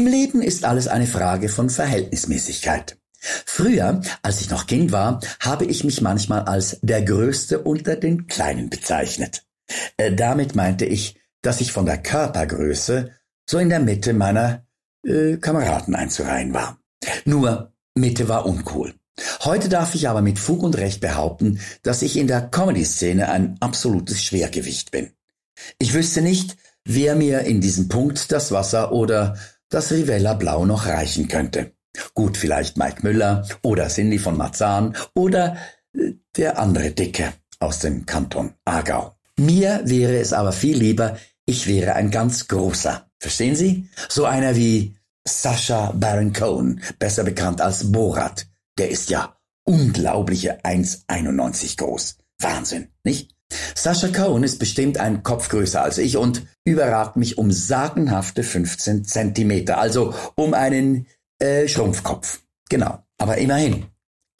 Im Leben ist alles eine Frage von Verhältnismäßigkeit. Früher, als ich noch Kind war, habe ich mich manchmal als der Größte unter den Kleinen bezeichnet. Äh, damit meinte ich, dass ich von der Körpergröße so in der Mitte meiner äh, Kameraden einzureihen war. Nur Mitte war uncool. Heute darf ich aber mit Fug und Recht behaupten, dass ich in der Comedy-Szene ein absolutes Schwergewicht bin. Ich wüsste nicht, wer mir in diesem Punkt das Wasser oder das Rivella Blau noch reichen könnte. Gut, vielleicht Mike Müller oder Cindy von Marzahn oder äh, der andere Dicke aus dem Kanton Aargau. Mir wäre es aber viel lieber, ich wäre ein ganz großer. Verstehen Sie? So einer wie Sascha Baron Cohen, besser bekannt als Borat. Der ist ja unglaubliche 1,91 groß. Wahnsinn, nicht? Sascha Cohen ist bestimmt ein Kopf größer als ich und überragt mich um sagenhafte 15 Zentimeter, also um einen äh, Schrumpfkopf. Genau, aber immerhin.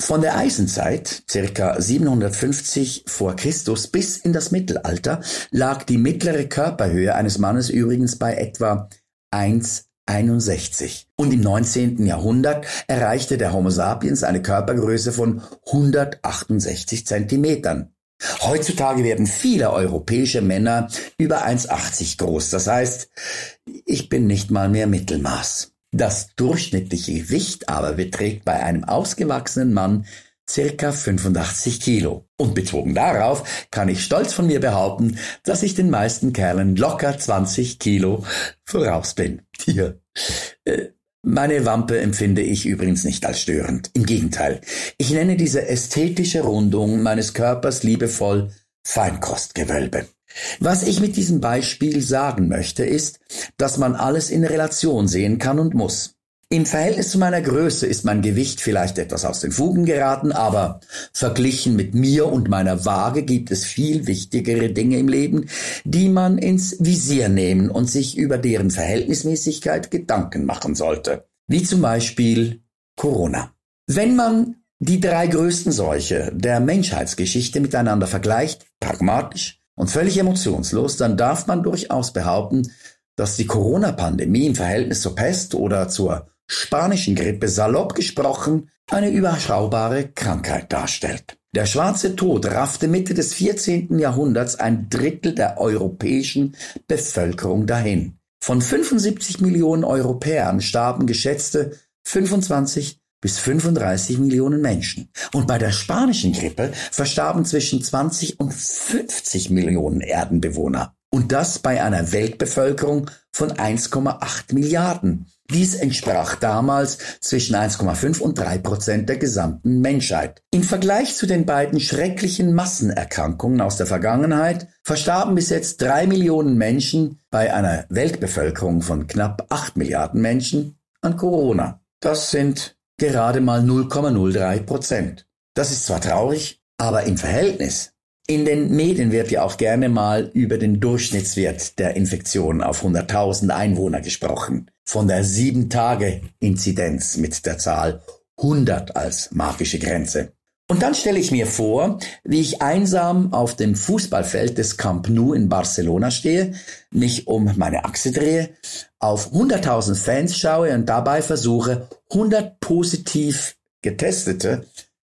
Von der Eisenzeit, circa 750 vor Christus bis in das Mittelalter, lag die mittlere Körperhöhe eines Mannes übrigens bei etwa 1,61. Und im 19. Jahrhundert erreichte der Homo sapiens eine Körpergröße von 168 Zentimetern. Heutzutage werden viele europäische Männer über 1,80 groß. Das heißt, ich bin nicht mal mehr Mittelmaß. Das durchschnittliche Gewicht aber beträgt bei einem ausgewachsenen Mann circa 85 Kilo. Und bezogen darauf kann ich stolz von mir behaupten, dass ich den meisten Kerlen locker 20 Kilo voraus bin. Hier. Äh, meine Wampe empfinde ich übrigens nicht als störend. Im Gegenteil. Ich nenne diese ästhetische Rundung meines Körpers liebevoll Feinkostgewölbe. Was ich mit diesem Beispiel sagen möchte, ist, dass man alles in Relation sehen kann und muss. Im Verhältnis zu meiner Größe ist mein Gewicht vielleicht etwas aus den Fugen geraten, aber verglichen mit mir und meiner Waage gibt es viel wichtigere Dinge im Leben, die man ins Visier nehmen und sich über deren Verhältnismäßigkeit Gedanken machen sollte. Wie zum Beispiel Corona. Wenn man die drei größten Seuche der Menschheitsgeschichte miteinander vergleicht, pragmatisch, und völlig emotionslos, dann darf man durchaus behaupten, dass die Corona-Pandemie im Verhältnis zur Pest oder zur spanischen Grippe salopp gesprochen eine überschaubare Krankheit darstellt. Der schwarze Tod raffte Mitte des 14. Jahrhunderts ein Drittel der europäischen Bevölkerung dahin. Von 75 Millionen Europäern starben geschätzte 25 bis 35 Millionen Menschen. Und bei der spanischen Grippe verstarben zwischen 20 und 50 Millionen Erdenbewohner. Und das bei einer Weltbevölkerung von 1,8 Milliarden. Dies entsprach damals zwischen 1,5 und 3 Prozent der gesamten Menschheit. Im Vergleich zu den beiden schrecklichen Massenerkrankungen aus der Vergangenheit verstarben bis jetzt drei Millionen Menschen bei einer Weltbevölkerung von knapp 8 Milliarden Menschen an Corona. Das sind gerade mal 0,03 Prozent. Das ist zwar traurig, aber im Verhältnis. In den Medien wird ja auch gerne mal über den Durchschnittswert der Infektion auf 100.000 Einwohner gesprochen. Von der 7-Tage-Inzidenz mit der Zahl 100 als magische Grenze. Und dann stelle ich mir vor, wie ich einsam auf dem Fußballfeld des Camp Nou in Barcelona stehe, mich um meine Achse drehe, auf 100.000 Fans schaue und dabei versuche, 100 positiv getestete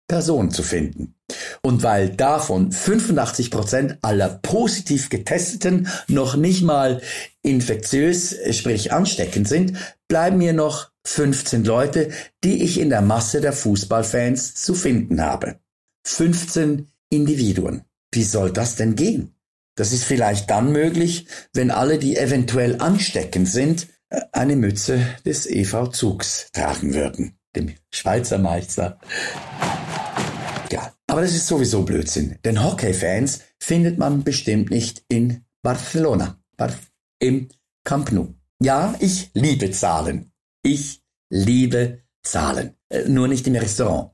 Personen zu finden. Und weil davon 85 Prozent aller positiv getesteten noch nicht mal infektiös, sprich ansteckend sind, bleiben mir noch 15 Leute, die ich in der Masse der Fußballfans zu finden habe. 15 Individuen. Wie soll das denn gehen? Das ist vielleicht dann möglich, wenn alle, die eventuell ansteckend sind, eine Mütze des EV Zugs tragen würden, dem Schweizer Meister. Aber das ist sowieso Blödsinn, denn Hockey-Fans findet man bestimmt nicht in Barcelona, im Camp Nou. Ja, ich liebe Zahlen. Ich liebe Zahlen. Äh, nur nicht im Restaurant.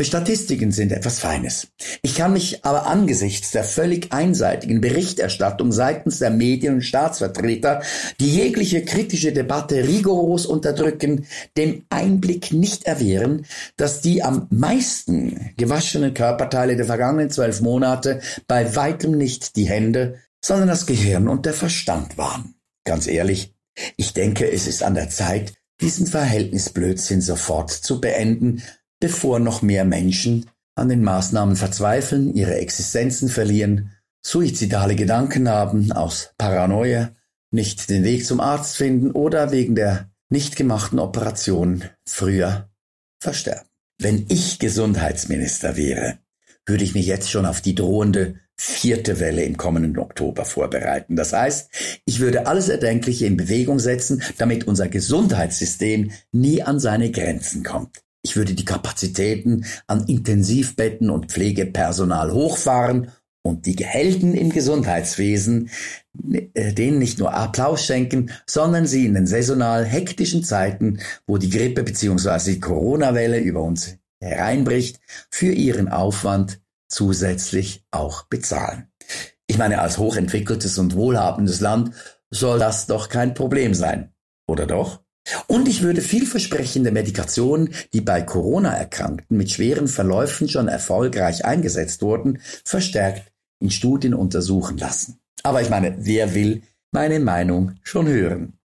Statistiken sind etwas Feines. Ich kann mich aber angesichts der völlig einseitigen Berichterstattung seitens der Medien und Staatsvertreter, die jegliche kritische Debatte rigoros unterdrücken, dem Einblick nicht erwehren, dass die am meisten gewaschenen Körperteile der vergangenen zwölf Monate bei weitem nicht die Hände, sondern das Gehirn und der Verstand waren. Ganz ehrlich, ich denke, es ist an der Zeit, diesen Verhältnisblödsinn sofort zu beenden, bevor noch mehr Menschen an den Maßnahmen verzweifeln, ihre Existenzen verlieren, suizidale Gedanken haben, aus Paranoia nicht den Weg zum Arzt finden oder wegen der nicht gemachten Operation früher versterben. Wenn ich Gesundheitsminister wäre, würde ich mich jetzt schon auf die drohende vierte Welle im kommenden Oktober vorbereiten. Das heißt, ich würde alles Erdenkliche in Bewegung setzen, damit unser Gesundheitssystem nie an seine Grenzen kommt. Ich würde die Kapazitäten an Intensivbetten und Pflegepersonal hochfahren und die Helden im Gesundheitswesen äh, denen nicht nur Applaus schenken, sondern sie in den saisonal hektischen Zeiten, wo die Grippe bzw. die Corona-Welle über uns hereinbricht, für ihren Aufwand zusätzlich auch bezahlen. Ich meine, als hochentwickeltes und wohlhabendes Land soll das doch kein Problem sein, oder doch? Und ich würde vielversprechende Medikationen, die bei Corona-Erkrankten mit schweren Verläufen schon erfolgreich eingesetzt wurden, verstärkt in Studien untersuchen lassen. Aber ich meine, wer will meine Meinung schon hören?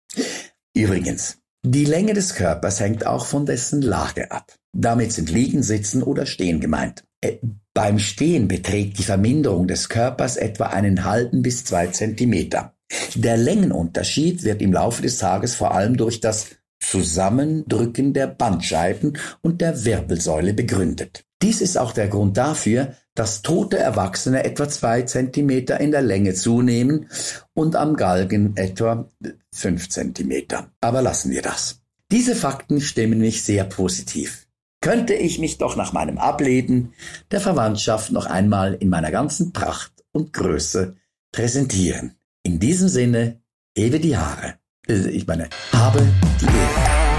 Übrigens, die Länge des Körpers hängt auch von dessen Lage ab. Damit sind Liegen, Sitzen oder Stehen gemeint. Beim Stehen beträgt die Verminderung des Körpers etwa einen halben bis zwei Zentimeter. Der Längenunterschied wird im Laufe des Tages vor allem durch das Zusammendrücken der Bandscheiben und der Wirbelsäule begründet. Dies ist auch der Grund dafür, dass tote Erwachsene etwa zwei Zentimeter in der Länge zunehmen und am Galgen etwa fünf Zentimeter. Aber lassen wir das. Diese Fakten stimmen mich sehr positiv. Könnte ich mich doch nach meinem Ableben der Verwandtschaft noch einmal in meiner ganzen Pracht und Größe präsentieren. In diesem Sinne, hebe die Haare. Äh, ich meine, habe die Ehre.